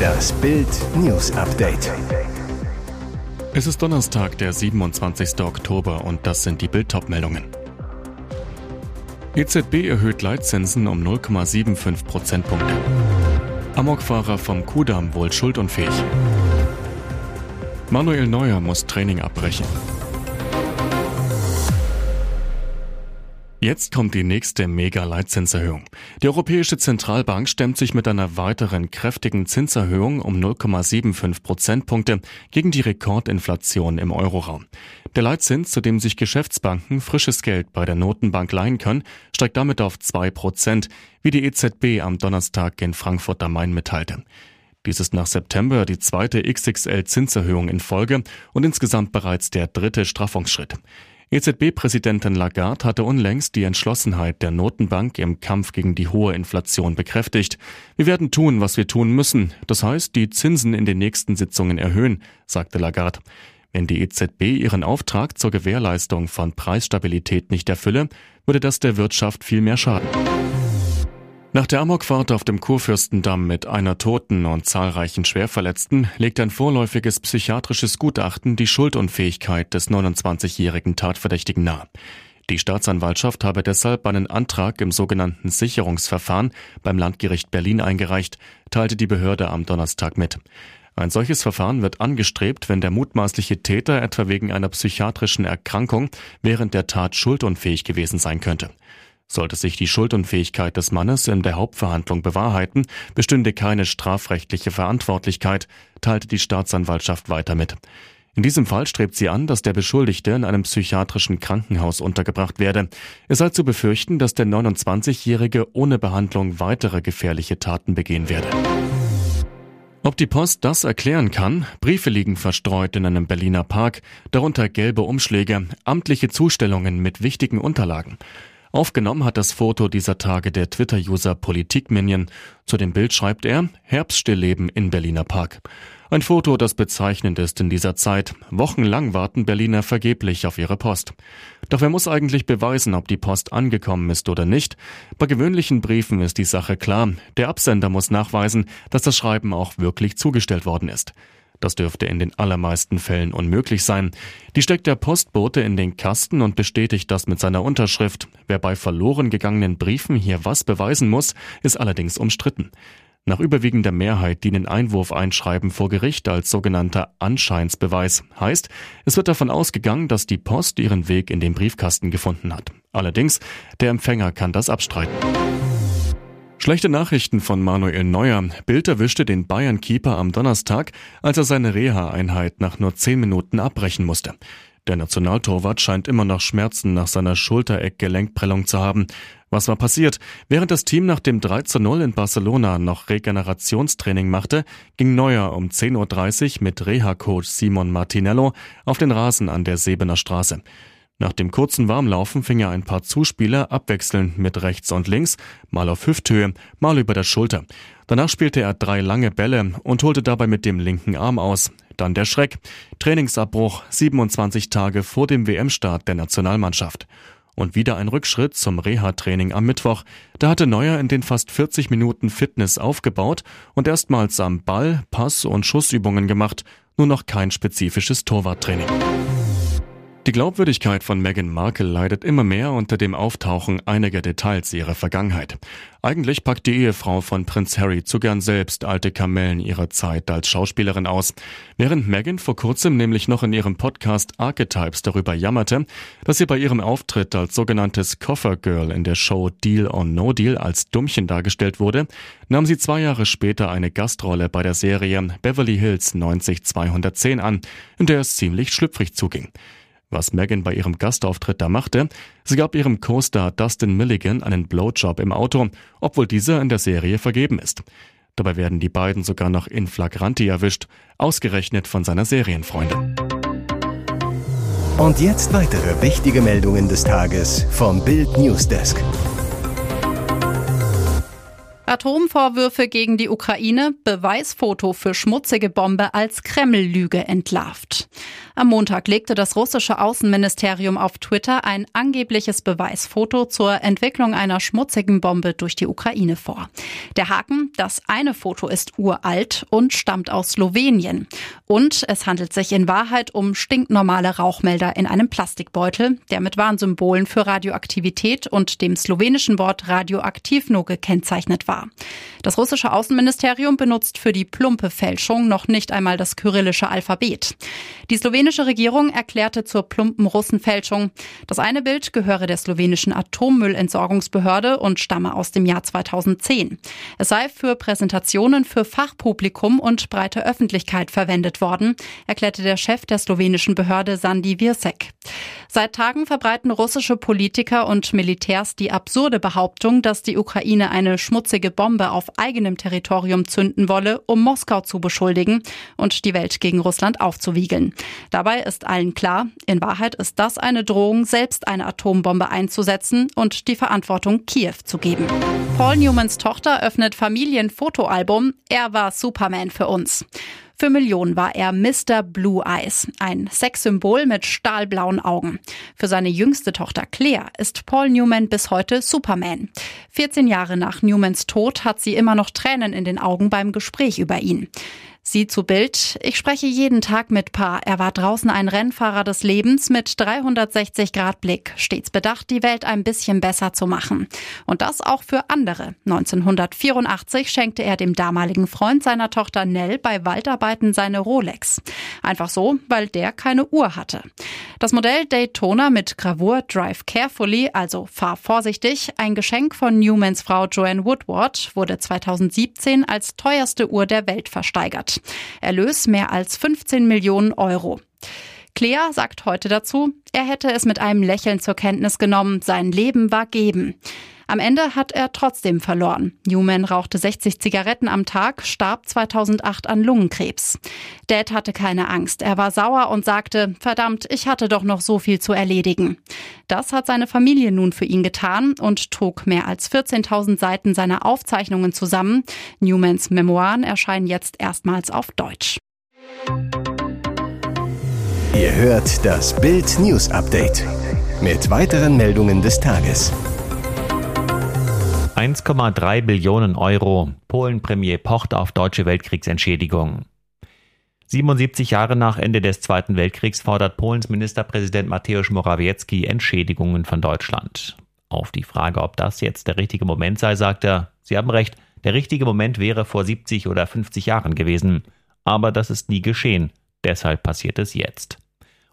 Das Bild News Update. Es ist Donnerstag, der 27. Oktober und das sind die Bild meldungen EZB erhöht Leitzinsen um 0,75 Prozentpunkte. Amokfahrer vom Kudamm wohl schuldunfähig. Manuel Neuer muss Training abbrechen. Jetzt kommt die nächste Mega-Leitzinserhöhung. Die Europäische Zentralbank stemmt sich mit einer weiteren kräftigen Zinserhöhung um 0,75 Prozentpunkte gegen die Rekordinflation im Euroraum. Der Leitzins, zu dem sich Geschäftsbanken frisches Geld bei der Notenbank leihen können, steigt damit auf 2 Prozent, wie die EZB am Donnerstag in Frankfurt am Main mitteilte. Dies ist nach September die zweite XXL-Zinserhöhung in Folge und insgesamt bereits der dritte Straffungsschritt. EZB-Präsidentin Lagarde hatte unlängst die Entschlossenheit der Notenbank im Kampf gegen die hohe Inflation bekräftigt. Wir werden tun, was wir tun müssen. Das heißt, die Zinsen in den nächsten Sitzungen erhöhen, sagte Lagarde. Wenn die EZB ihren Auftrag zur Gewährleistung von Preisstabilität nicht erfülle, würde das der Wirtschaft viel mehr schaden. Nach der Amokfahrt auf dem Kurfürstendamm mit einer Toten und zahlreichen Schwerverletzten legt ein vorläufiges psychiatrisches Gutachten die Schuldunfähigkeit des 29-jährigen Tatverdächtigen nahe. Die Staatsanwaltschaft habe deshalb einen Antrag im sogenannten Sicherungsverfahren beim Landgericht Berlin eingereicht, teilte die Behörde am Donnerstag mit. Ein solches Verfahren wird angestrebt, wenn der mutmaßliche Täter etwa wegen einer psychiatrischen Erkrankung während der Tat schuldunfähig gewesen sein könnte. Sollte sich die Schuldunfähigkeit des Mannes in der Hauptverhandlung bewahrheiten, bestünde keine strafrechtliche Verantwortlichkeit, teilte die Staatsanwaltschaft weiter mit. In diesem Fall strebt sie an, dass der Beschuldigte in einem psychiatrischen Krankenhaus untergebracht werde. Es sei zu befürchten, dass der 29-Jährige ohne Behandlung weitere gefährliche Taten begehen werde. Ob die Post das erklären kann? Briefe liegen verstreut in einem Berliner Park, darunter gelbe Umschläge, amtliche Zustellungen mit wichtigen Unterlagen. Aufgenommen hat das Foto dieser Tage der Twitter-User Politikminion. Zu dem Bild schreibt er Herbststillleben in Berliner Park. Ein Foto, das bezeichnend ist in dieser Zeit. Wochenlang warten Berliner vergeblich auf ihre Post. Doch wer muss eigentlich beweisen, ob die Post angekommen ist oder nicht? Bei gewöhnlichen Briefen ist die Sache klar. Der Absender muss nachweisen, dass das Schreiben auch wirklich zugestellt worden ist. Das dürfte in den allermeisten Fällen unmöglich sein. Die steckt der Postbote in den Kasten und bestätigt das mit seiner Unterschrift. Wer bei verloren gegangenen Briefen hier was beweisen muss, ist allerdings umstritten. Nach überwiegender Mehrheit dienen Einwurfeinschreiben vor Gericht als sogenannter Anscheinsbeweis. Heißt, es wird davon ausgegangen, dass die Post ihren Weg in den Briefkasten gefunden hat. Allerdings, der Empfänger kann das abstreiten. Schlechte Nachrichten von Manuel Neuer. Bild erwischte den Bayern-Keeper am Donnerstag, als er seine Reha-Einheit nach nur zehn Minuten abbrechen musste. Der Nationaltorwart scheint immer noch Schmerzen nach seiner Schultereck-Gelenkprellung zu haben. Was war passiert? Während das Team nach dem 3 zu 0 in Barcelona noch Regenerationstraining machte, ging Neuer um 10.30 Uhr mit Reha-Coach Simon Martinello auf den Rasen an der Sebener Straße. Nach dem kurzen Warmlaufen fing er ein paar Zuspieler abwechselnd mit rechts und links, mal auf Hüfthöhe, mal über der Schulter. Danach spielte er drei lange Bälle und holte dabei mit dem linken Arm aus. Dann der Schreck. Trainingsabbruch 27 Tage vor dem WM-Start der Nationalmannschaft. Und wieder ein Rückschritt zum Reha-Training am Mittwoch. Da hatte Neuer in den fast 40 Minuten Fitness aufgebaut und erstmals am Ball, Pass und Schussübungen gemacht, nur noch kein spezifisches Torwarttraining. Die Glaubwürdigkeit von Meghan Markle leidet immer mehr unter dem Auftauchen einiger Details ihrer Vergangenheit. Eigentlich packt die Ehefrau von Prinz Harry zu gern selbst alte Kamellen ihrer Zeit als Schauspielerin aus. Während Meghan vor kurzem nämlich noch in ihrem Podcast Archetypes darüber jammerte, dass sie bei ihrem Auftritt als sogenanntes Koffergirl in der Show Deal or No Deal als Dummchen dargestellt wurde, nahm sie zwei Jahre später eine Gastrolle bei der Serie Beverly Hills 90210 an, in der es ziemlich schlüpfrig zuging. Was Megan bei ihrem Gastauftritt da machte, sie gab ihrem Co-Star Dustin Milligan einen Blowjob im Auto, obwohl dieser in der Serie vergeben ist. Dabei werden die beiden sogar noch in flagranti erwischt, ausgerechnet von seiner Serienfreundin. Und jetzt weitere wichtige Meldungen des Tages vom Bild Newsdesk. Atomvorwürfe gegen die Ukraine, Beweisfoto für schmutzige Bombe als Kreml-Lüge entlarvt. Am Montag legte das russische Außenministerium auf Twitter ein angebliches Beweisfoto zur Entwicklung einer schmutzigen Bombe durch die Ukraine vor. Der Haken, das eine Foto ist uralt und stammt aus Slowenien. Und es handelt sich in Wahrheit um stinknormale Rauchmelder in einem Plastikbeutel, der mit Warnsymbolen für Radioaktivität und dem slowenischen Wort radioaktiv nur gekennzeichnet war. Das russische Außenministerium benutzt für die plumpe Fälschung noch nicht einmal das kyrillische Alphabet. Die slowenische Regierung erklärte zur plumpen Russenfälschung, das eine Bild gehöre der slowenischen Atommüllentsorgungsbehörde und stamme aus dem Jahr 2010. Es sei für Präsentationen für Fachpublikum und breite Öffentlichkeit verwendet worden, erklärte der Chef der slowenischen Behörde Sandi Wirsek. Seit Tagen verbreiten russische Politiker und Militärs die absurde Behauptung, dass die Ukraine eine schmutzige Bombe auf eigenem Territorium zünden wolle, um Moskau zu beschuldigen und die Welt gegen Russland aufzuwiegeln. Dabei ist allen klar, in Wahrheit ist das eine Drohung, selbst eine Atombombe einzusetzen und die Verantwortung Kiew zu geben. Paul Newmans Tochter öffnet Familienfotoalbum. Er war Superman für uns. Für Millionen war er Mr. Blue Eyes, ein Sexsymbol mit stahlblauen Augen. Für seine jüngste Tochter Claire ist Paul Newman bis heute Superman. 14 Jahre nach Newmans Tod hat sie immer noch Tränen in den Augen beim Gespräch über ihn. Sie zu Bild. Ich spreche jeden Tag mit Pa. Er war draußen ein Rennfahrer des Lebens mit 360 Grad Blick, stets bedacht, die Welt ein bisschen besser zu machen. Und das auch für andere. 1984 schenkte er dem damaligen Freund seiner Tochter Nell bei Waldarbeiten seine Rolex. Einfach so, weil der keine Uhr hatte. Das Modell Daytona mit Gravur Drive Carefully, also fahr vorsichtig, ein Geschenk von Newmans Frau Joanne Woodward, wurde 2017 als teuerste Uhr der Welt versteigert. Erlös mehr als 15 Millionen Euro. Claire sagt heute dazu, er hätte es mit einem Lächeln zur Kenntnis genommen, sein Leben war geben. Am Ende hat er trotzdem verloren. Newman rauchte 60 Zigaretten am Tag, starb 2008 an Lungenkrebs. Dad hatte keine Angst. Er war sauer und sagte, verdammt, ich hatte doch noch so viel zu erledigen. Das hat seine Familie nun für ihn getan und trug mehr als 14.000 Seiten seiner Aufzeichnungen zusammen. Newmans Memoiren erscheinen jetzt erstmals auf Deutsch. Ihr hört das Bild News Update mit weiteren Meldungen des Tages. 1,3 Billionen Euro. Polen-Premier pocht auf deutsche Weltkriegsentschädigung. 77 Jahre nach Ende des Zweiten Weltkriegs fordert Polens Ministerpräsident Mateusz Morawiecki Entschädigungen von Deutschland. Auf die Frage, ob das jetzt der richtige Moment sei, sagt er, Sie haben recht, der richtige Moment wäre vor 70 oder 50 Jahren gewesen. Aber das ist nie geschehen. Deshalb passiert es jetzt.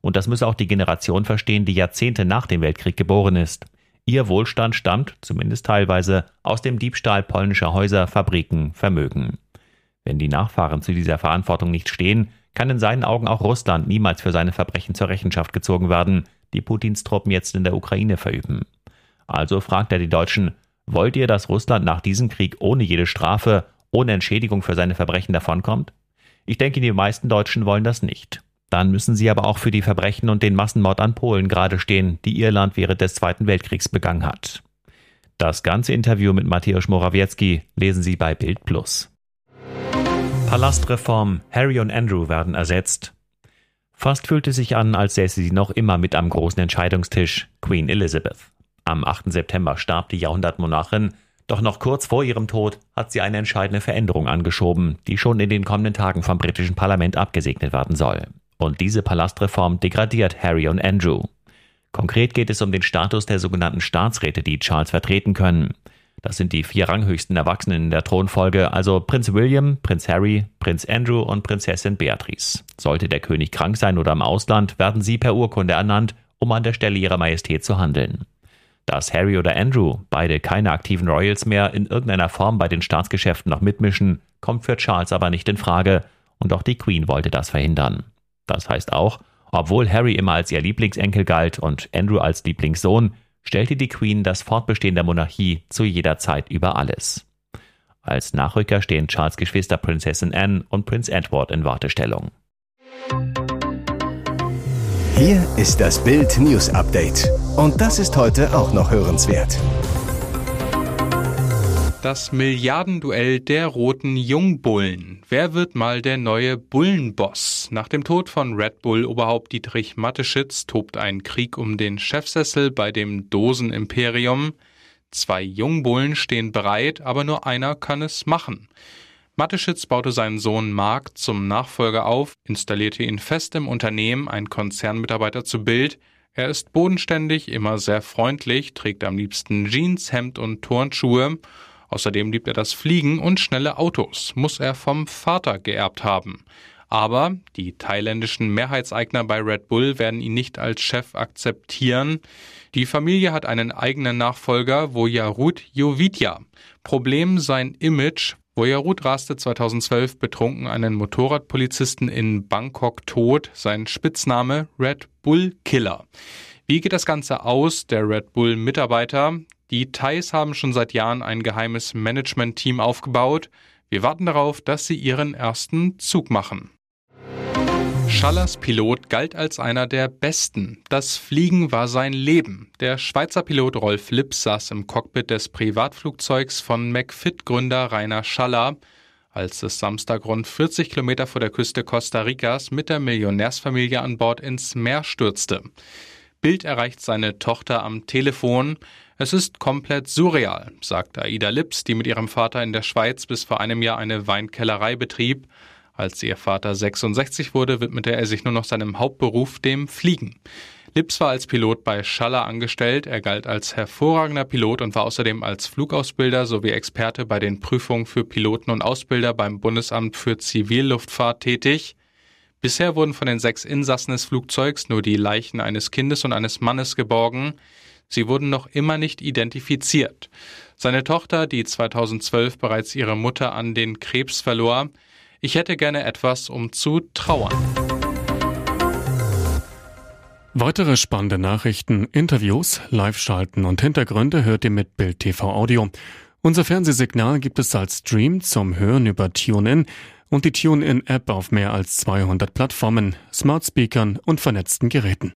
Und das müsse auch die Generation verstehen, die Jahrzehnte nach dem Weltkrieg geboren ist. Ihr Wohlstand stammt, zumindest teilweise, aus dem Diebstahl polnischer Häuser, Fabriken, Vermögen. Wenn die Nachfahren zu dieser Verantwortung nicht stehen, kann in seinen Augen auch Russland niemals für seine Verbrechen zur Rechenschaft gezogen werden, die Putins Truppen jetzt in der Ukraine verüben. Also fragt er die Deutschen, wollt ihr, dass Russland nach diesem Krieg ohne jede Strafe, ohne Entschädigung für seine Verbrechen davonkommt? Ich denke, die meisten Deutschen wollen das nicht. Dann müssen sie aber auch für die Verbrechen und den Massenmord an Polen gerade stehen, die ihr Land während des Zweiten Weltkriegs begangen hat. Das ganze Interview mit Mateusz Morawiecki lesen Sie bei Bild Plus. Palastreform, Harry und Andrew werden ersetzt. Fast fühlte sich an, als säße sie noch immer mit am großen Entscheidungstisch, Queen Elizabeth. Am 8. September starb die Jahrhundertmonarchin, doch noch kurz vor ihrem Tod hat sie eine entscheidende Veränderung angeschoben, die schon in den kommenden Tagen vom britischen Parlament abgesegnet werden soll. Und diese Palastreform degradiert Harry und Andrew. Konkret geht es um den Status der sogenannten Staatsräte, die Charles vertreten können. Das sind die vier ranghöchsten Erwachsenen in der Thronfolge, also Prinz William, Prinz Harry, Prinz Andrew und Prinzessin Beatrice. Sollte der König krank sein oder im Ausland, werden sie per Urkunde ernannt, um an der Stelle ihrer Majestät zu handeln. Dass Harry oder Andrew, beide keine aktiven Royals mehr, in irgendeiner Form bei den Staatsgeschäften noch mitmischen, kommt für Charles aber nicht in Frage, und auch die Queen wollte das verhindern. Das heißt auch, obwohl Harry immer als ihr Lieblingsenkel galt und Andrew als Lieblingssohn, stellte die Queen das Fortbestehen der Monarchie zu jeder Zeit über alles. Als Nachrücker stehen Charles Geschwister Prinzessin Anne und Prinz Edward in Wartestellung. Hier ist das Bild News Update. Und das ist heute auch noch hörenswert. Das Milliardenduell der roten Jungbullen. Wer wird mal der neue Bullenboss? Nach dem Tod von Red Bull-Oberhaupt Dietrich Mateschitz tobt ein Krieg um den Chefsessel bei dem Dosenimperium. Zwei Jungbullen stehen bereit, aber nur einer kann es machen. Mateschitz baute seinen Sohn Mark zum Nachfolger auf, installierte ihn fest im Unternehmen, ein Konzernmitarbeiter zu Bild. Er ist bodenständig, immer sehr freundlich, trägt am liebsten Jeans, Hemd und Turnschuhe Außerdem liebt er das Fliegen und schnelle Autos, muss er vom Vater geerbt haben. Aber die thailändischen Mehrheitseigner bei Red Bull werden ihn nicht als Chef akzeptieren. Die Familie hat einen eigenen Nachfolger, Vojarut Jovidja. Problem sein Image. Vojarut raste 2012 betrunken einen Motorradpolizisten in Bangkok tot. Sein Spitzname Red Bull Killer. Wie geht das Ganze aus? Der Red Bull Mitarbeiter, die Thais haben schon seit Jahren ein geheimes Management-Team aufgebaut. Wir warten darauf, dass sie ihren ersten Zug machen. Schallers Pilot galt als einer der besten. Das Fliegen war sein Leben. Der Schweizer Pilot Rolf Lips saß im Cockpit des Privatflugzeugs von McFit-Gründer Rainer Schaller, als es Samstag rund 40 Kilometer vor der Küste Costa Ricas mit der Millionärsfamilie an Bord ins Meer stürzte. Bild erreicht seine Tochter am Telefon. Es ist komplett surreal, sagt Aida Lips, die mit ihrem Vater in der Schweiz bis vor einem Jahr eine Weinkellerei betrieb. Als ihr Vater 66 wurde, widmete er sich nur noch seinem Hauptberuf, dem Fliegen. Lips war als Pilot bei Schaller angestellt, er galt als hervorragender Pilot und war außerdem als Flugausbilder sowie Experte bei den Prüfungen für Piloten und Ausbilder beim Bundesamt für Zivilluftfahrt tätig. Bisher wurden von den sechs Insassen des Flugzeugs nur die Leichen eines Kindes und eines Mannes geborgen. Sie wurden noch immer nicht identifiziert. Seine Tochter, die 2012 bereits ihre Mutter an den Krebs verlor, ich hätte gerne etwas, um zu trauern. Weitere spannende Nachrichten, Interviews, Live-Schalten und Hintergründe hört ihr mit Bild TV Audio. Unser Fernsehsignal gibt es als Stream zum Hören über TuneIn und die TuneIn-App auf mehr als 200 Plattformen, Smart Speakern und vernetzten Geräten.